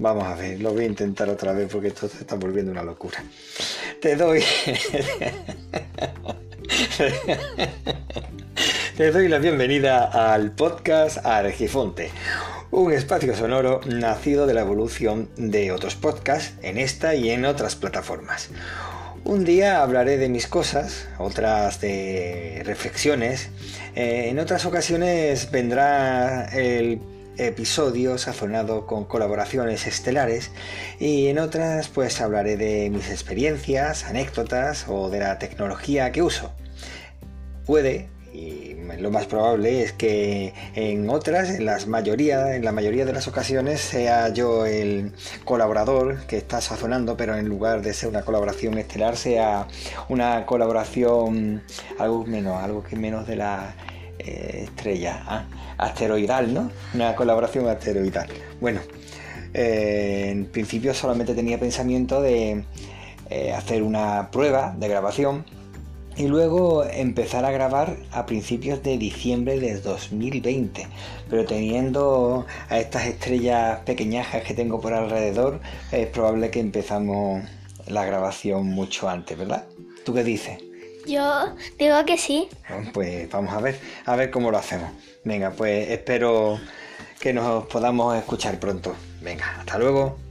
Vamos a ver, lo voy a intentar otra vez porque esto se está volviendo una locura. Te doy. Te doy la bienvenida al podcast Argifonte, un espacio sonoro nacido de la evolución de otros podcasts en esta y en otras plataformas. Un día hablaré de mis cosas, otras de reflexiones, eh, en otras ocasiones vendrá el episodio sazonado con colaboraciones estelares y en otras pues hablaré de mis experiencias, anécdotas o de la tecnología que uso. Puede y lo más probable es que en otras, en, las mayoría, en la mayoría de las ocasiones, sea yo el colaborador que está sazonando, pero en lugar de ser una colaboración estelar, sea una colaboración algo menos, algo que menos de la estrella ah, asteroidal, ¿no? Una colaboración asteroidal. Bueno, eh, en principio solamente tenía pensamiento de eh, hacer una prueba de grabación y luego empezar a grabar a principios de diciembre de 2020. Pero teniendo a estas estrellas pequeñajas que tengo por alrededor, es probable que empezamos la grabación mucho antes, ¿verdad? ¿Tú qué dices? Yo digo que sí. Pues vamos a ver, a ver cómo lo hacemos. Venga, pues espero que nos podamos escuchar pronto. Venga, hasta luego.